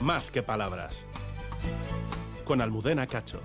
más que palabras. Con Almudena Cacho.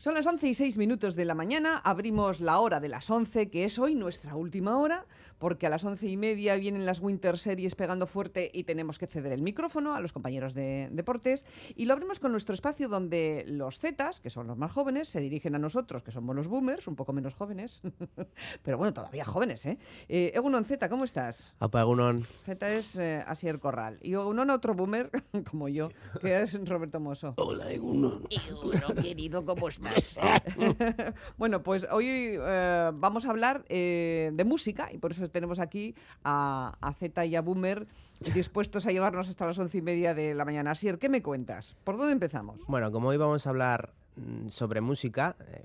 Son las 11 y 6 minutos de la mañana, abrimos la hora de las 11, que es hoy nuestra última hora, porque a las once y media vienen las Winter Series pegando fuerte y tenemos que ceder el micrófono a los compañeros de deportes. Y lo abrimos con nuestro espacio donde los Zetas, que son los más jóvenes, se dirigen a nosotros, que somos los boomers, un poco menos jóvenes, pero bueno, todavía jóvenes, ¿eh? eh Egunon Zeta, ¿cómo estás? Apa, Egunon. Zeta es eh, Asier Corral. Y Egunon otro boomer, como yo, que es Roberto Mosso. Hola, Egunon. Egunon, querido, ¿cómo estás? bueno, pues hoy eh, vamos a hablar eh, de música y por eso tenemos aquí a, a Z y a Boomer dispuestos a llevarnos hasta las once y media de la mañana. Asier, ¿qué me cuentas? ¿Por dónde empezamos? Bueno, como hoy vamos a hablar mm, sobre música, eh,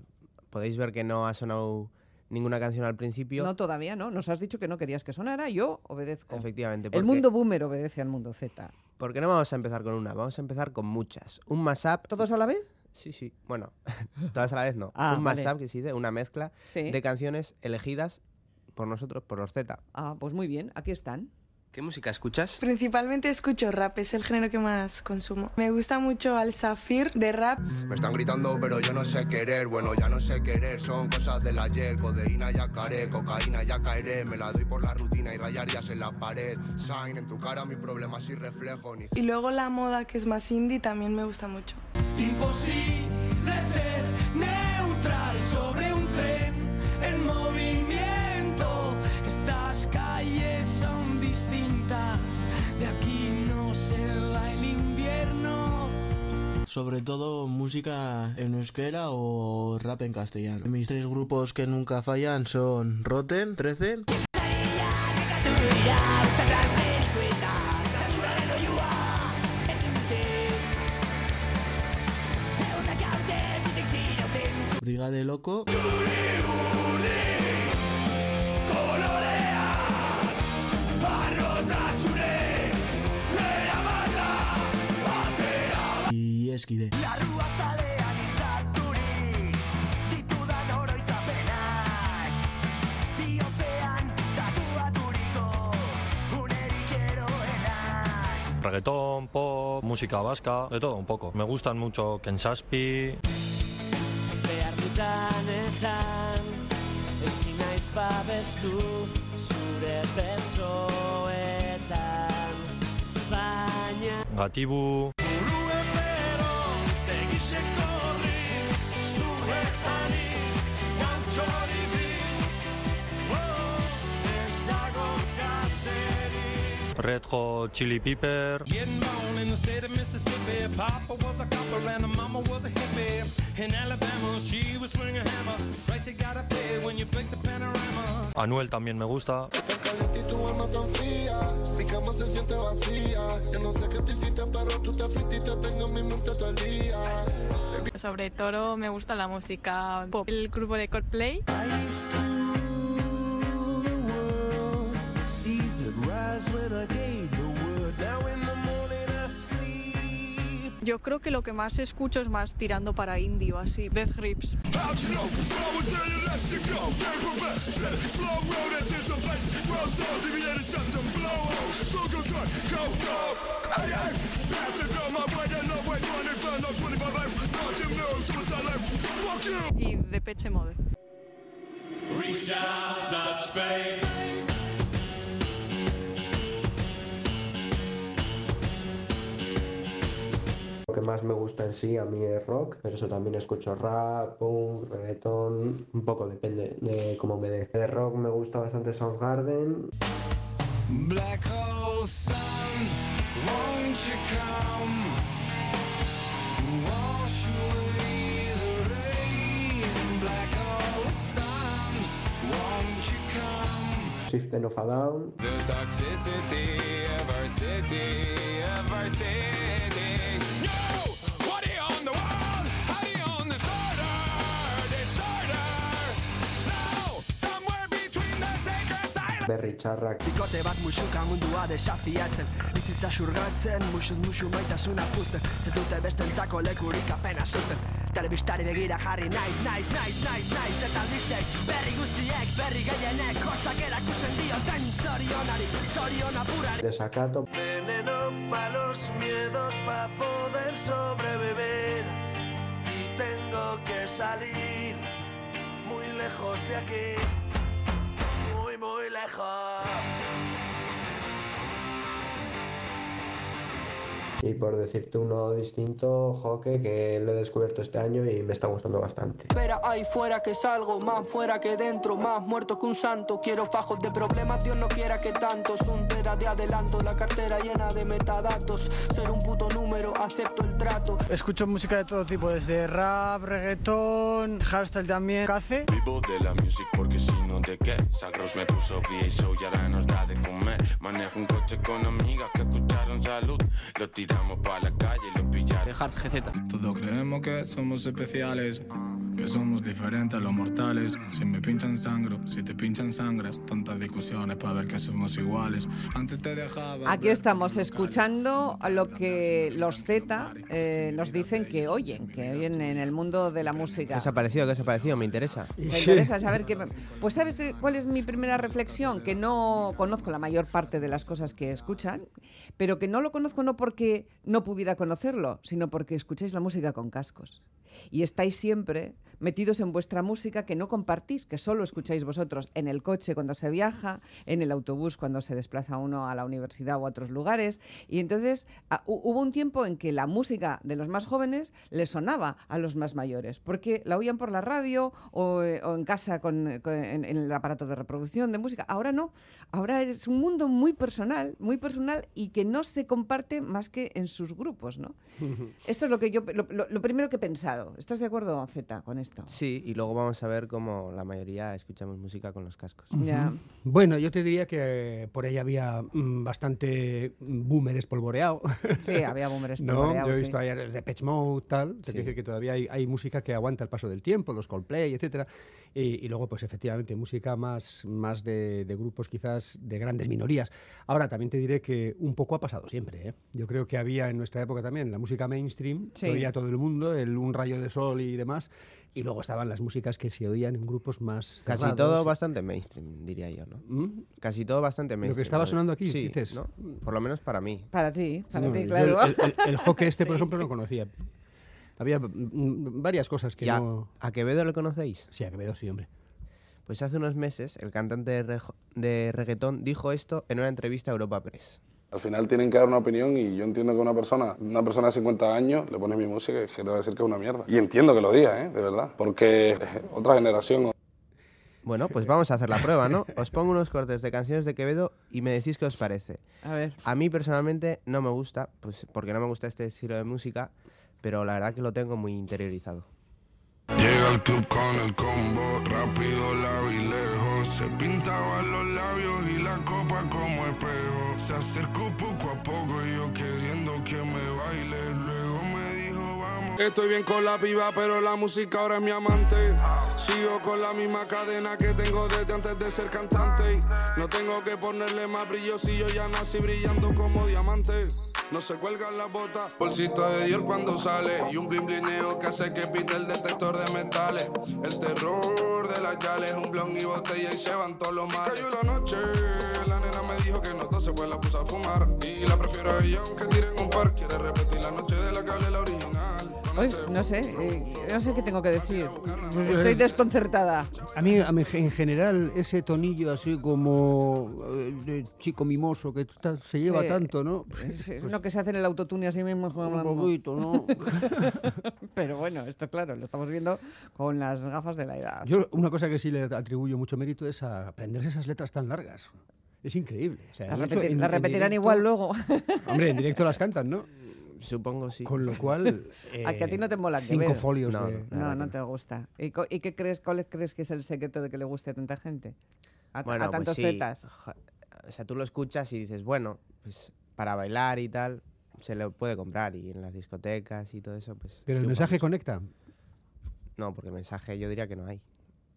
podéis ver que no ha sonado ninguna canción al principio. No, todavía no. Nos has dicho que no querías que sonara. Yo obedezco. Efectivamente. El mundo boomer obedece al mundo Z. ¿Por qué no vamos a empezar con una? Vamos a empezar con muchas. Un mashup. ¿Todos a la vez? Sí, sí. Bueno, todas a la vez no. Ah, un mashup que se dice, una mezcla de canciones elegidas por nosotros, por los Z. Ah, pues muy bien, aquí están. ¿Qué música escuchas? Principalmente escucho rap, es el género que más consumo. Me gusta mucho Al Safir de rap. Me están gritando, pero yo no sé querer. Bueno, ya no sé querer, son cosas del ayer. Codeína ya caeré, cocaína ya caeré. Me la doy por la rutina y rayarías en la pared. Sign en tu cara, mi problema sin reflejo. Ni... Y luego la moda, que es más indie, también me gusta mucho. Imposible ser neutral sobre un tren en movimiento. Estas calles son distintas, de aquí no se va el invierno. Sobre todo música en euskera o rap en castellano. Mis tres grupos que nunca fallan son Rotten, 13. Briga de Loco. Y Eskide. reggaetón, pop, música vasca, de todo un poco. Me gustan mucho Ken Danetan Ezin naiz babestu zure besoetan Baina Gatibu Red Hot Chili Pepper. Getting born in the state of Mississippi. Papa was a copper and mama was a hippie. In Alabama, she was swinging a hammer. Price you gotta pay when you break the panorama. Anuel también me gusta. Sobre todo me gusta la música pop. El grupo de Coldplay. Yo creo que lo que más escucho es más tirando para indie así, Death Grips. Y de Peche Mode. Lo que más me gusta en sí a mí es rock, pero eso también escucho rap, punk, reggaeton, un poco depende de cómo me dé. De rock me gusta bastante Soundgarden. Black hole sun, won't you come? Wash away the rain. Black hole sun, won't you come? System of a Down. The toxicity of our city, of our city. Berri txarrak. Bikote bat musuka mundua desafiatzen. Bizitza xurgatzen, musuz musu maitasuna puzten Ez dute bestentzako lekurik apena susten. Telebistari begira jarri naiz, naiz, naiz, naiz, naiz. Eta albistek berri guziek, berri gehienek. Hotzak erakusten dioten zorionari, zoriona burari Desacato. Veneno pa los miedos pa poder sobrevivir. Y tengo que salir muy lejos de aquí Muy, lejos Y por decirte uno distinto, Joque, que lo he descubierto este año y me está gustando bastante. Espera ahí fuera que salgo, más fuera que dentro, más muerto que un santo. Quiero fajos de problemas, Dios no quiera que tantos. Un tera de adelanto, la cartera llena de metadatos. Ser un puto número, acepto el trato. Escucho música de todo tipo, desde rap, reggaetón, hardstyle también. ¿Cace? Vivo de la music porque si no de qué. Sagros me puso VA y ahora nos da de comer. Manejo un coche con amigas que escucharon salud. Lo tiramos para la calle y lo pillaron. Hard GZ. Todos creemos que somos especiales, que somos diferentes a los mortales. Si me pinchan sangro, si te pinchan sangras, tantas discusiones para ver que somos iguales. Antes te dejaba. Aquí estamos escuchando lo que los Z eh, nos dicen que oyen, que oyen en el mundo de la música. ¿Qué os ha parecido? ¿Qué os ha parecido? Me interesa. Me interesa saber qué. Pues sabes cuál es mi primera reflexión, que no conozco la mayor parte de las cosas que escuchan, pero que no lo conozco no porque no pudiera conocerlo, sino porque escucháis la música con cascos y estáis siempre metidos en vuestra música que no compartís, que solo escucháis vosotros en el coche cuando se viaja, en el autobús cuando se desplaza uno a la universidad o a otros lugares. Y entonces ah, hubo un tiempo en que la música de los más jóvenes le sonaba a los más mayores, porque la oían por la radio o, eh, en casa con, en, el aparato de reproducción de música. Ahora no, ahora es un mundo muy personal, muy personal y que no se comparte más que en sus grupos, ¿no? Esto es lo que yo, lo primero que he pensado. ¿Estás de acuerdo, Z, con esto? Sí, y luego vamos a ver cómo la mayoría escuchamos música con los cascos. Bueno, yo te diría que por ahí había mm, bastante boomer espolvoreado. Sí, había boomer espolvoreado. ¿No? Yo he visto sí. ahí de Patch Mode, tal. Te dice que todavía hay, música que aguanta el paso del tiempo, los Coldplay, etcétera. Y, luego, pues efectivamente, música más, más de, grupos quizás de grandes minorías. Ahora, también te diré que un poco ha pasado siempre. ¿eh? Yo creo que había en nuestra época también la música mainstream, sí. oía todo el mundo, el Un Rayo de Sol y demás. Y luego estaban las músicas que se oían en grupos más. Casi todo bastante mainstream, diría yo, ¿no? ¿Mm? Casi todo bastante mainstream. Lo que estaba sonando aquí, sí, dices. ¿no? Por lo menos para mí. Para ti, para ti, claro. El, el, el hockey este, por ejemplo, no conocía. Había varias cosas que ¿Y a, no. ¿A Quevedo le conocéis? Sí, a Quevedo sí, hombre. Pues hace unos meses el cantante de, re de reggaetón dijo esto en una entrevista a Europa Press. Al final tienen que dar una opinión y yo entiendo que una persona, una persona de 50 años le pone mi música y que te va a decir que es una mierda. Y entiendo que lo diga, ¿eh? de verdad, porque otra generación... Bueno, pues vamos a hacer la prueba, ¿no? Os pongo unos cortes de canciones de Quevedo y me decís qué os parece. A ver. A mí personalmente no me gusta, pues porque no me gusta este estilo de música, pero la verdad que lo tengo muy interiorizado. Llega al club con el combo, rápido, la vi lejos. Se pintaban los labios y la copa como espejo. Se acercó poco a poco y yo queriendo que me baile. Luego me dijo, vamos. Estoy bien con la piba, pero la música ahora es mi amante. Sigo con la misma cadena que tengo desde antes de ser cantante. No tengo que ponerle más brillo si yo ya nací brillando como diamante. No se cuelgan las botas, bolsito de Dior cuando sale. Y un blin blineo que hace que pite el detector de metales. El terror de las yales, un blon y botella y se van todos los males. Cayó la noche, la nena me dijo que no tose pues la puse a fumar. Y la prefiero a ella aunque tiren un par Quiere repetir la noche de la hablé la original pues no sé, eh, no sé qué tengo que decir. Estoy desconcertada. A mí, a mí, en general, ese tonillo así como eh, de chico mimoso que está, se lleva Sí. tanto, ¿no? Es, es lo que se hace en el autotune así mismo. Un poquito, ¿no? Pero bueno, esto claro, lo estamos viendo con las gafas de la edad. Yo una cosa que sí le atribuyo mucho mérito es a aprenderse esas letras tan largas. Es increíble. O sea, hecho, en repetirán directo- igual luego. Hombre, en directo las cantan, ¿no? Supongo sí. Con lo cual... a que a ti no te mola Cinco folios No, de... No, no te gusta. ¿Y, qué crees, cuál crees que es el secreto de que le guste a tanta gente? A, Bueno, a pues tantos sí. zetas. O sea, tú lo escuchas y dices, bueno, pues para bailar y tal, se lo puede comprar. Y en las discotecas y todo eso, pues... Pero el mensaje conecta. No, porque mensaje yo diría que no hay.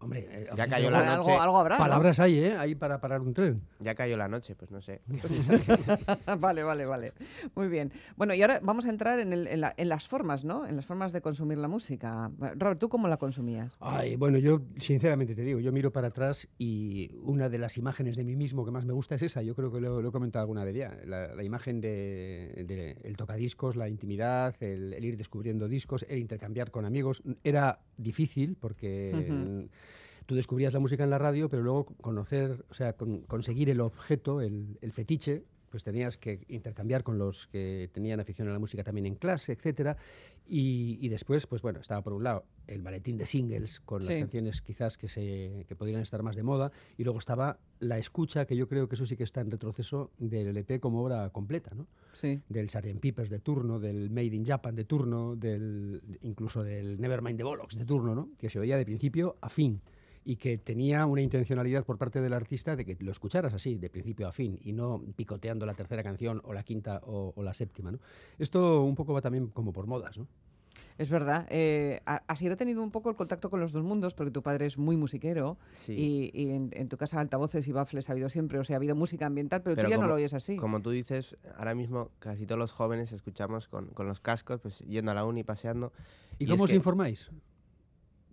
Hombre, eh, ya cayó la noche. Algo, habrá, Palabras hay, ¿eh? Ahí para parar un tren. Ya cayó la noche, pues no sé. vale, vale, vale. Muy bien. Bueno, y ahora vamos a entrar en, el, en, las formas, ¿no? En las formas de consumir la música. Robert, ¿tú cómo la consumías? Ay, bueno, yo sinceramente te digo, yo miro para atrás y una de las imágenes de mí mismo que más me gusta es esa. Yo creo que lo, he comentado alguna vez ya. La, imagen de, de, el tocadiscos, la intimidad, el, ir descubriendo discos, el intercambiar con amigos. Era difícil porque tú descubrías la música en la radio, pero luego conocer, o sea, conseguir el objeto, el, fetiche, pues tenías que intercambiar con los que tenían afición a la música también en clase, etcétera. Y, después, pues bueno, estaba por un lado el maletín de singles con las canciones quizás que se que podrían estar más de moda, y luego estaba la escucha, que yo creo que eso sí que está en retroceso del LP como obra completa, ¿no? Sí. Del Sgt. Peppers de turno, del Made in Japan de turno, del incluso del Nevermind the Bollocks de turno, ¿no? Que se oía de principio a fin y que tenía una intencionalidad por parte del artista de que lo escucharas así, de principio a fin, y no picoteando la tercera canción o la quinta o, la séptima. ¿no? Esto un poco va también como por modas, ¿no? Es verdad. Eh, así he tenido un poco el contacto con los dos mundos, porque tu padre es muy musiquero y, en, tu casa altavoces y baffles ha habido siempre, o sea, ha habido música ambiental, pero, tú ya no lo oyes así. Como tú dices, ahora mismo casi todos los jóvenes escuchamos con, los cascos, pues yendo a la uni, paseando. ¿Y, cómo os informáis?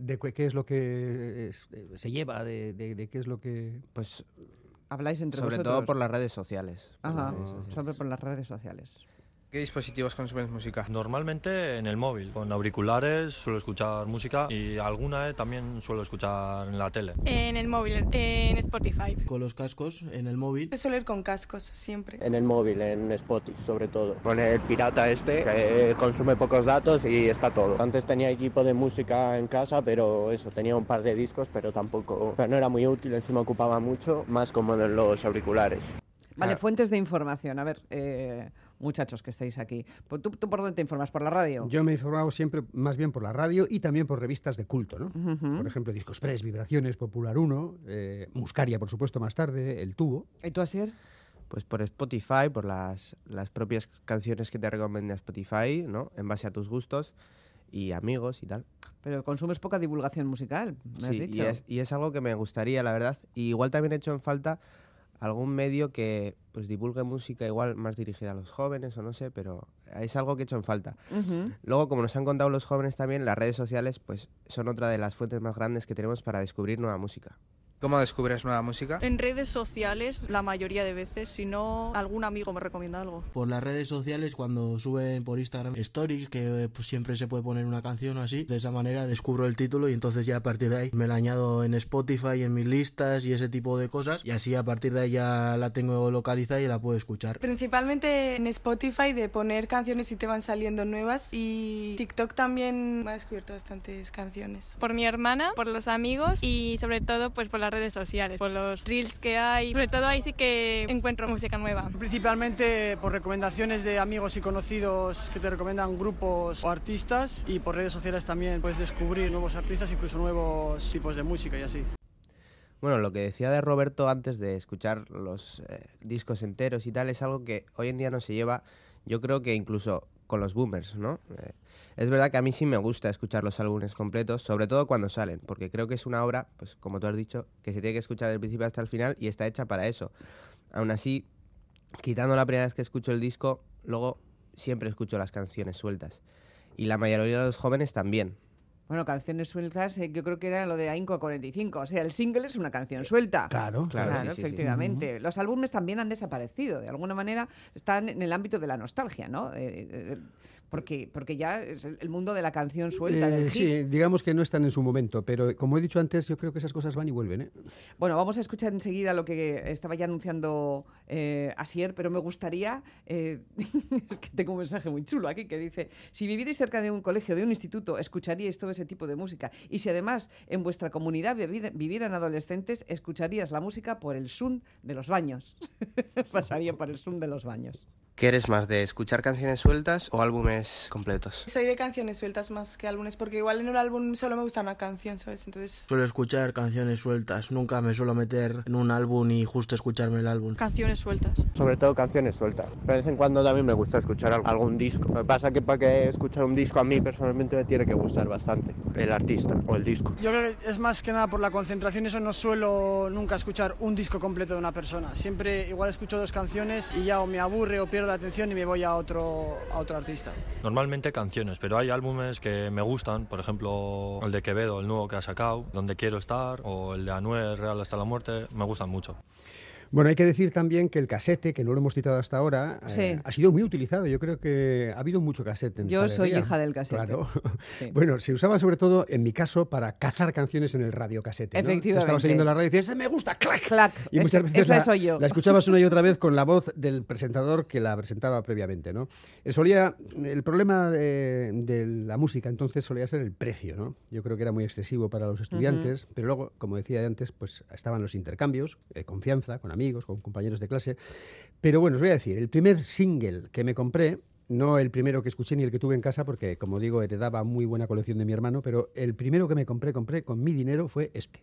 De qué es lo que eh, se lleva, de, de, qué es lo que... Pues habláis entre sobre todo por las redes sociales. Ajá, sobre por las redes sociales. ¿Qué dispositivos consumes música? Normalmente en el móvil, con auriculares, suelo escuchar música y alguna también suelo escuchar en la tele. En el móvil, en Spotify. Con los cascos, en el móvil. Suelo ir con cascos siempre. En el móvil, en Spotify sobre todo. Con el pirata este, que consume pocos datos y está todo. Antes tenía equipo de música en casa, pero eso, tenía un par de discos, pero tampoco, no era muy útil, encima ocupaba mucho, más como en los auriculares. Vale, fuentes de información. A ver, eh, muchachos que estáis aquí. Pues, ¿Tú, por dónde te informas? ¿Por la radio? Yo me he informado siempre más bien por la radio y también por revistas de culto, ¿no? Por ejemplo, Discos Press, Vibraciones, Popular 1, eh, Muscaria, por supuesto, más tarde, El Tubo. ¿Y tú, Asier? Pues por Spotify, por las, propias canciones que te recomienda Spotify, ¿no? En base a tus gustos y amigos y tal. Pero consumes poca divulgación musical, me has dicho. Y es, y es algo que me gustaría, la verdad. Y igual también he hecho en falta algún medio que pues divulgue música igual más dirigida a los jóvenes o no sé, pero es algo que he hecho en falta. Luego, como nos han contado los jóvenes también, las redes sociales pues son otra de las fuentes más grandes que tenemos para descubrir nueva música. ¿Cómo descubres nueva música? En redes sociales, la mayoría de veces, si no, algún amigo me recomienda algo. Por las redes sociales, cuando suben por Instagram stories, que pues, siempre se puede poner una canción o así, de esa manera descubro el título y entonces ya a partir de ahí me la añado en Spotify, en mis listas y ese tipo de cosas, y así a partir de ahí ya la tengo localizada y la puedo escuchar. Principalmente en Spotify, de poner canciones y te van saliendo nuevas, y TikTok también me ha descubierto bastantes canciones. Por mi hermana, por los amigos y sobre todo pues por la redes sociales, por los reels que hay. Sobre todo ahí sí que encuentro música nueva. Principalmente por recomendaciones de amigos y conocidos que te recomiendan grupos o artistas y por redes sociales también puedes descubrir nuevos artistas, incluso nuevos tipos de música y así. Bueno, lo que decía de Roberto antes de escuchar los eh, discos enteros y tal es algo que hoy en día no se lleva, yo creo que incluso con los boomers, ¿no? Eh, es verdad que a mí sí me gusta escuchar los álbumes completos, sobre todo cuando salen, porque creo que es una obra, pues como tú has dicho, que se tiene que escuchar del principio hasta el final y está hecha para eso. Aún así, quitando la primera vez que escucho el disco, luego siempre escucho las canciones sueltas. Y la mayoría de los jóvenes también. Bueno, canciones sueltas, eh, yo creo que era lo de Ainco 45. O sea, el single es una canción suelta. Claro, claro. efectivamente. Los álbumes también han desaparecido. De alguna manera están en el ámbito de la nostalgia, ¿no? Eh, eh, porque, porque ya es el mundo de la canción suelta, del hit. Sí, digamos que no están en su momento, pero como he dicho antes, yo creo que esas cosas van y vuelven. ¿eh? Bueno, vamos a escuchar enseguida lo que estaba ya anunciando eh, Asier, pero me gustaría, eh, es que tengo un mensaje muy chulo aquí que dice, si vivierais cerca de un colegio, de un instituto, escucharíais todo ese tipo de música. Y si además en vuestra comunidad vivieran adolescentes, escucharías la música por el sun de los baños. Pasaría por el sun de los baños. ¿Qué eres más, de escuchar canciones sueltas o álbumes completos? Soy de canciones sueltas más que álbumes, porque igual en un álbum solo me gusta una canción, ¿sabes? Entonces... Suelo escuchar canciones sueltas, nunca me suelo meter en un álbum y justo escucharme el álbum. Canciones sueltas. Sobre todo canciones sueltas. Pero de vez en cuando también me gusta escuchar al- algún disco. Lo que pasa que para que escuchar un disco a mí personalmente me tiene que gustar bastante el artista o el disco. Yo creo que es más que nada por la concentración, eso no suelo nunca escuchar un disco completo de una persona. Siempre igual escucho dos canciones y ya o me aburre o pierdo la atención y me voy a otro, a otro artista. Normalmente canciones, pero hay álbumes que me gustan, por ejemplo el de Quevedo, el nuevo que ha sacado, Donde quiero estar, o el de Anuel, Real hasta la muerte, me gustan mucho. Bueno, hay que decir también que el casete, que no lo hemos citado hasta ahora, eh, Sí. ha sido muy utilizado. Yo creo que ha habido mucho casete. En Yo soy hija del casete. Claro. Sí. Bueno, se usaba sobre todo, en mi caso, para cazar canciones en el radiocasete. ¿no? Tú Efectivamente. Estabas oyendo la radio y decías, ¡ese me gusta! ¡Clac! Clac. Y Es- muchas veces esa la, soy yo. la escuchabas una y otra vez con la voz del presentador que la presentaba previamente, ¿no? Eh, Solía, el problema de, de la música entonces solía ser el precio, ¿no? Yo creo que era muy excesivo para los estudiantes, pero luego, como decía antes, pues estaban los intercambios, eh, confianza, con amigos, con compañeros de clase. Pero bueno, os voy a decir, el primer single que me compré, no el primero que escuché ni el que tuve en casa, porque como digo, heredaba muy buena colección de mi hermano, pero el primero que me compré, compré con mi dinero fue este.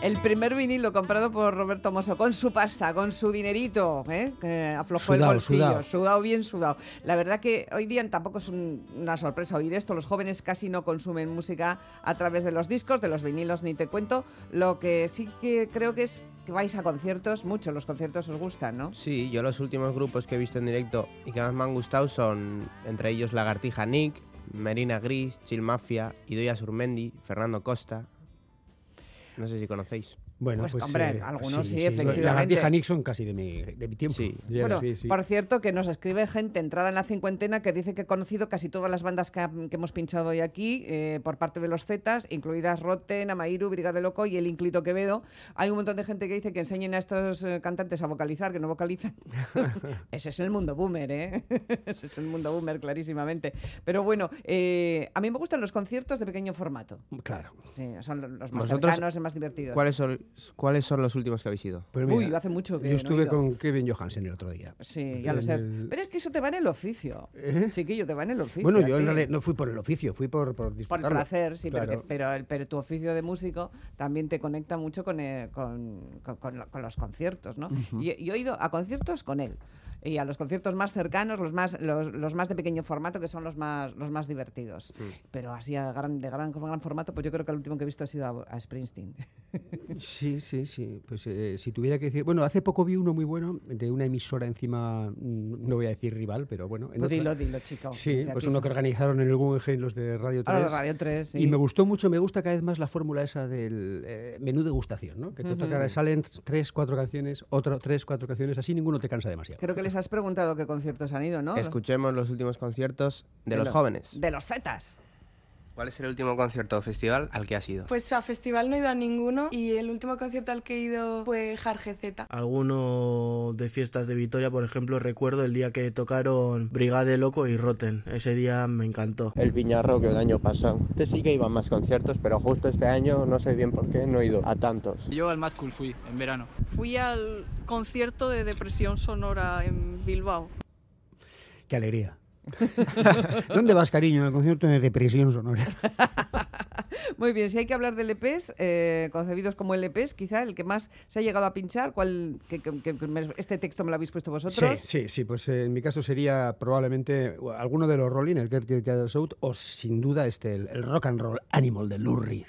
El primer vinilo comprado por Roberto Mosso con su pasta, con su dinerito, ¿eh? que aflojó el bolsillo, sudao. sudado bien sudado. La verdad que hoy día tampoco es un- una sorpresa oír esto. Los jóvenes casi no consumen música a través de los discos, de los vinilos ni te cuento. Lo que sí que creo que es vais a conciertos, mucho los conciertos os gustan, ¿no? Sí, yo los últimos grupos que he visto en directo y que más me han gustado son entre ellos Lagartija Nick, Merina Gris, Chill Mafia, Idoia Surmendi, Fernando Costa. No sé si conocéis. Bueno, Pues, pues, hombre, eh, algunos sí, La efectivamente. Lagartija Nixon casi de mi, de mi tiempo. Sí. Bueno, sí, sí. por cierto, que nos escribe gente entrada en la cincuentena que dice que ha conocido casi todas las bandas que, ha- que hemos pinchado hoy aquí eh, por parte de los Zetas, incluidas Rotten, Amairu, Brigade Loco y el Inclito Quevedo. Hay un montón de gente que dice que enseñen a estos eh, cantantes a vocalizar, que no vocalizan. Ese es el mundo boomer, ¿eh? Ese es el mundo boomer, clarísimamente. Pero bueno, eh, a mí me gustan los conciertos de pequeño formato. Claro. Sí, son los más ¿Vosotros cercanos y más divertidos. ¿Cuáles son, ¿Cuáles son los últimos que habéis ido? Pues Uy, mira, hace mucho que Yo no he estuve con Kevin Johansen el otro día. Sí, ya lo sé. el- Pero es que eso te va en el oficio. ¿Eh? Chiquillo, te va en el oficio. Bueno, yo realidad no fui por el oficio, fui por, por Por placer, sí, pero, Claro. que- pero, el- pero tu oficio de músico también te conecta mucho con, eh, con, con- con lo- con los conciertos, ¿no? Y, yo he ido a conciertos con él. Y a los conciertos más cercanos, los más, los, los más de pequeño formato, que son los más, los más divertidos. Pero así a gran, de gran, gran formato, pues yo creo que el último que he visto ha sido a, a Springsteen. Sí, sí, sí. Pues eh, si tuviera que decir. Bueno, hace poco vi uno muy bueno de una emisora encima, mm, no voy a decir rival, pero bueno. en Pues otra- dilo, dilo, chico. Sí, pues uno que organizaron en el Guggenheim los de Radio 3. Ah, Radio 3, sí. Y me gustó mucho, me gusta cada vez más la fórmula esa del eh, menú degustación, ¿no? Que te toca, salen tres, cuatro canciones, otro, tres, cuatro canciones, así ninguno te cansa demasiado. Creo que les has preguntado qué conciertos han ido, ¿no? Escuchemos los últimos conciertos de, los lo- jóvenes. De los Zetas. ¿Cuál es el último concierto o festival al que has ido? Pues a festival no he ido a ninguno y el último concierto al que he ido fue Jarge Z. Alguno de fiestas de Vitoria, por ejemplo, recuerdo el día que tocaron Brigade Loco y Rotten. Ese día me encantó. El Viñarro que el año pasado. Este sí que iba a más conciertos, pero justo este año no sé bien por qué no he ido a tantos. Yo al Mad Cool fui en verano. Fui al concierto de Depresión Sonora en Bilbao. Qué alegría. ¿Dónde vas, cariño? Al concierto de depresión sonora. Muy bien, si hay que hablar de LPs, eh, concebidos como LPs, quizá el que más se ha llegado a pinchar, ¿cuál, que, que- que me- este texto me lo habéis puesto Sí, vosotros? sí, sí, pues eh, en mi caso sería probablemente alguno de los Rolling, el Gertie Out, o sin duda este, el, el Rock and Roll Animal de Lou Reed.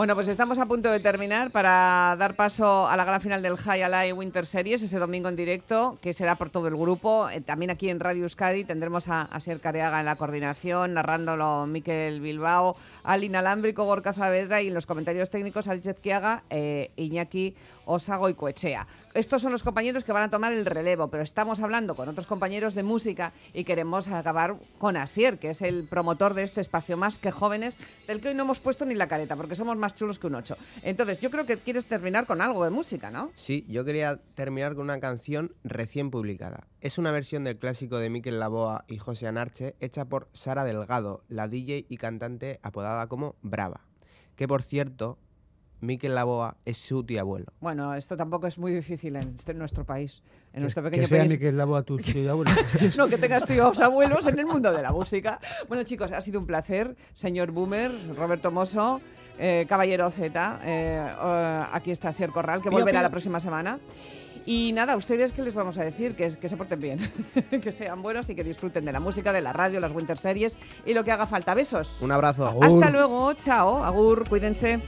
Bueno, pues estamos a punto de terminar para dar paso a la gran final del High Alive Winter Series este domingo en directo, que será por todo el grupo. Eh, también aquí en Radio Euskadi tendremos a, a Ser Careaga en la coordinación, narrándolo Miquel Bilbao, al inalámbrico Gorka Saavedra y en los comentarios técnicos Alice Kiaga, eh, Iñaki Osago y Coechea. Estos son los compañeros que van a tomar el relevo, pero estamos hablando con otros compañeros de música y queremos acabar con Asier, que es el promotor de este espacio más que jóvenes, del que hoy no hemos puesto ni la careta, porque somos más chulos que un ocho. Entonces, yo creo que quieres terminar con algo de música, ¿no? Sí, yo quería terminar con una canción recién publicada. Es una versión del clásico de Miquel Laboa y José Anarche, hecha por Sara Delgado, la DJ y cantante apodada como Brava. Que por cierto, Miquel Laboa es su tío abuelo. Bueno, esto tampoco es muy difícil en este- nuestro país, en Que- nuestro que pequeño sea país. Miquel Laboa tu tío abuelo. no, que tengas tíos abuelos en el mundo de la música. Bueno, chicos, ha sido un placer. Señor Boomer, Roberto Mosso, eh, Caballero Z, eh, eh, aquí está Sier Corral, que Pío, volverá pío. la próxima semana. Y nada, ¿a ustedes qué les vamos a decir? Que, que se porten bien, que sean buenos y que disfruten de la música, de la radio, las Winter Series y lo que haga falta. Besos. Un abrazo. Hasta luego, chao, agur, cuídense.